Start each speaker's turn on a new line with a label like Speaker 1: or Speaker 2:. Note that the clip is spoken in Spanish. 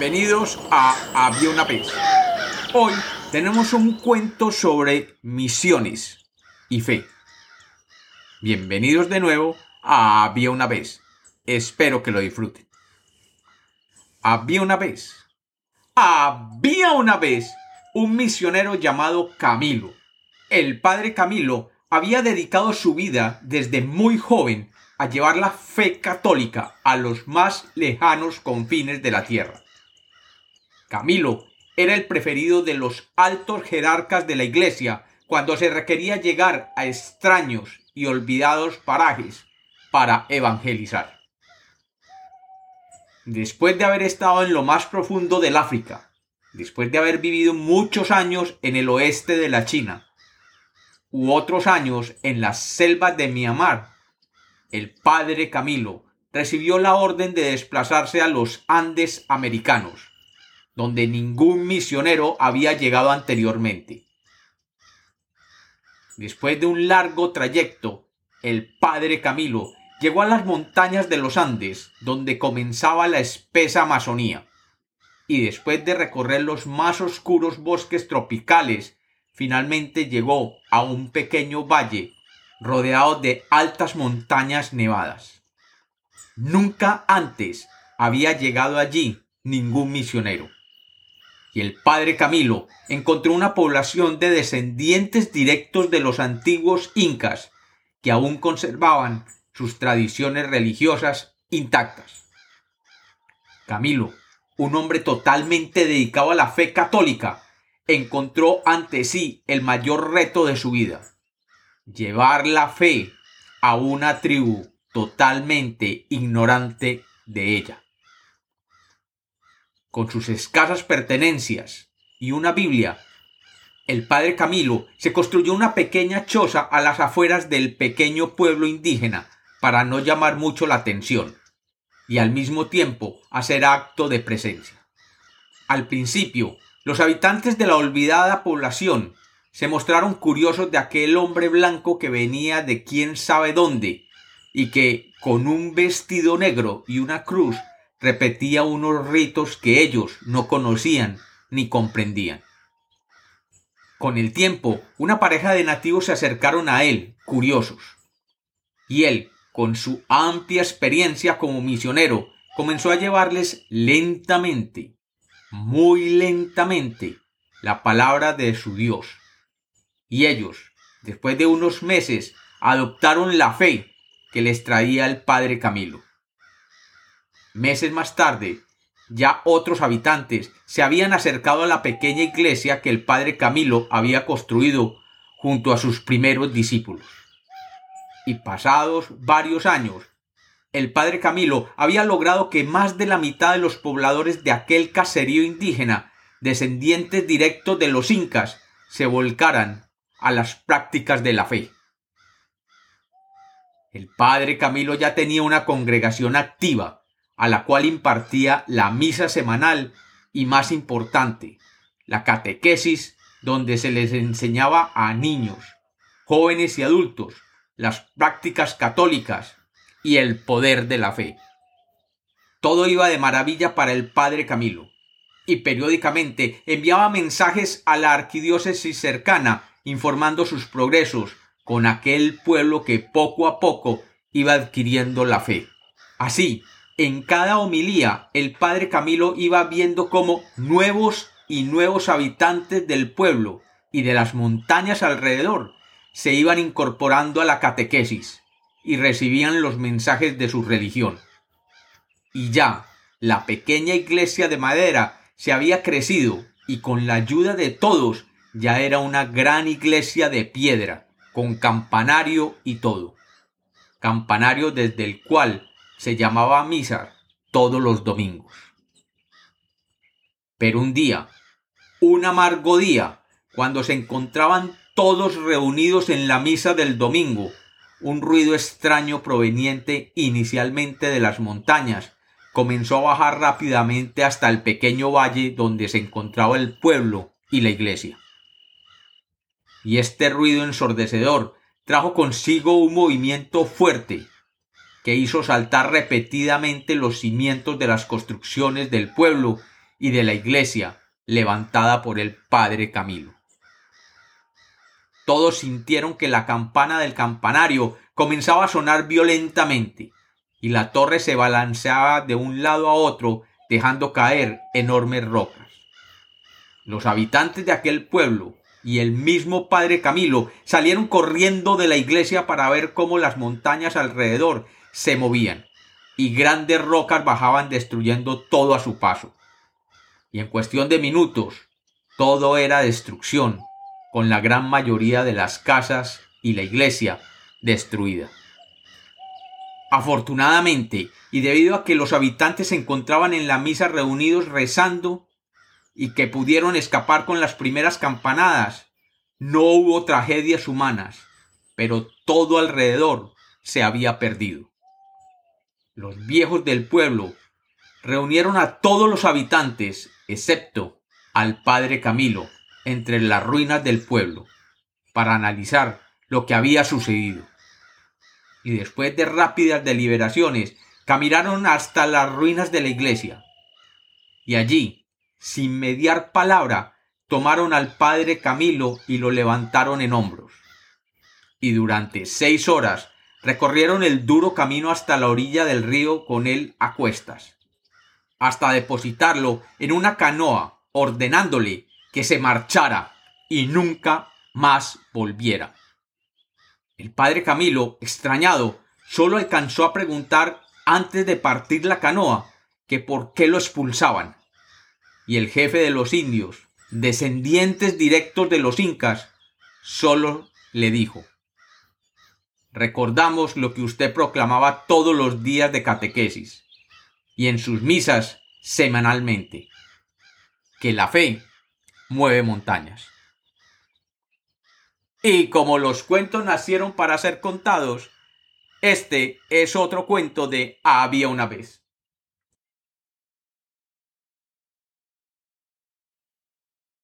Speaker 1: Bienvenidos a Había una vez. Hoy tenemos un cuento sobre misiones y fe. Bienvenidos de nuevo a Había una vez. Espero que lo disfruten. Había una vez. Había una vez un misionero llamado Camilo. El padre Camilo había dedicado su vida desde muy joven a llevar la fe católica a los más lejanos confines de la tierra. Camilo era el preferido de los altos jerarcas de la Iglesia cuando se requería llegar a extraños y olvidados parajes para evangelizar. Después de haber estado en lo más profundo del África, después de haber vivido muchos años en el oeste de la China, u otros años en las selvas de Myanmar, el padre Camilo recibió la orden de desplazarse a los Andes americanos, donde ningún misionero había llegado anteriormente. Después de un largo trayecto, el padre Camilo llegó a las montañas de los Andes, donde comenzaba la espesa Amazonía, y después de recorrer los más oscuros bosques tropicales, finalmente llegó a un pequeño valle rodeado de altas montañas nevadas. Nunca antes había llegado allí ningún misionero. Y el padre Camilo encontró una población de descendientes directos de los antiguos incas que aún conservaban sus tradiciones religiosas intactas. Camilo, un hombre totalmente dedicado a la fe católica, encontró ante sí el mayor reto de su vida llevar la fe a una tribu totalmente ignorante de ella. Con sus escasas pertenencias y una Biblia, el padre Camilo se construyó una pequeña choza a las afueras del pequeño pueblo indígena para no llamar mucho la atención y al mismo tiempo hacer acto de presencia. Al principio, los habitantes de la olvidada población se mostraron curiosos de aquel hombre blanco que venía de quién sabe dónde y que con un vestido negro y una cruz repetía unos ritos que ellos no conocían ni comprendían. Con el tiempo, una pareja de nativos se acercaron a él, curiosos. Y él, con su amplia experiencia como misionero, comenzó a llevarles lentamente, muy lentamente, la palabra de su Dios y ellos, después de unos meses, adoptaron la fe que les traía el padre Camilo. Meses más tarde, ya otros habitantes se habían acercado a la pequeña iglesia que el padre Camilo había construido junto a sus primeros discípulos. Y pasados varios años, el padre Camilo había logrado que más de la mitad de los pobladores de aquel caserío indígena, descendientes directos de los incas, se volcaran a las prácticas de la fe. El padre Camilo ya tenía una congregación activa, a la cual impartía la misa semanal y más importante, la catequesis, donde se les enseñaba a niños, jóvenes y adultos las prácticas católicas y el poder de la fe. Todo iba de maravilla para el padre Camilo, y periódicamente enviaba mensajes a la arquidiócesis cercana informando sus progresos con aquel pueblo que poco a poco iba adquiriendo la fe. Así, en cada homilía el padre Camilo iba viendo cómo nuevos y nuevos habitantes del pueblo y de las montañas alrededor se iban incorporando a la catequesis y recibían los mensajes de su religión. Y ya la pequeña iglesia de madera se había crecido y con la ayuda de todos ya era una gran iglesia de piedra, con campanario y todo. Campanario desde el cual se llamaba misa todos los domingos. Pero un día, un amargo día, cuando se encontraban todos reunidos en la misa del domingo, un ruido extraño proveniente inicialmente de las montañas comenzó a bajar rápidamente hasta el pequeño valle donde se encontraba el pueblo y la iglesia y este ruido ensordecedor trajo consigo un movimiento fuerte que hizo saltar repetidamente los cimientos de las construcciones del pueblo y de la iglesia levantada por el padre Camilo. Todos sintieron que la campana del campanario comenzaba a sonar violentamente y la torre se balanceaba de un lado a otro dejando caer enormes rocas. Los habitantes de aquel pueblo y el mismo padre Camilo salieron corriendo de la iglesia para ver cómo las montañas alrededor se movían y grandes rocas bajaban destruyendo todo a su paso. Y en cuestión de minutos todo era destrucción, con la gran mayoría de las casas y la iglesia destruida. Afortunadamente, y debido a que los habitantes se encontraban en la misa reunidos rezando y que pudieron escapar con las primeras campanadas, no hubo tragedias humanas, pero todo alrededor se había perdido. Los viejos del pueblo reunieron a todos los habitantes, excepto al padre Camilo, entre las ruinas del pueblo, para analizar lo que había sucedido. Y después de rápidas deliberaciones, caminaron hasta las ruinas de la iglesia. Y allí, sin mediar palabra, tomaron al padre Camilo y lo levantaron en hombros. Y durante seis horas recorrieron el duro camino hasta la orilla del río con él a cuestas, hasta depositarlo en una canoa, ordenándole que se marchara y nunca más volviera. El padre Camilo, extrañado, solo alcanzó a preguntar antes de partir la canoa que por qué lo expulsaban. Y el jefe de los indios, descendientes directos de los incas, solo le dijo Recordamos lo que usted proclamaba todos los días de catequesis y en sus misas semanalmente, que la fe mueve montañas. Y como los cuentos nacieron para ser contados, este es otro cuento de Había una vez.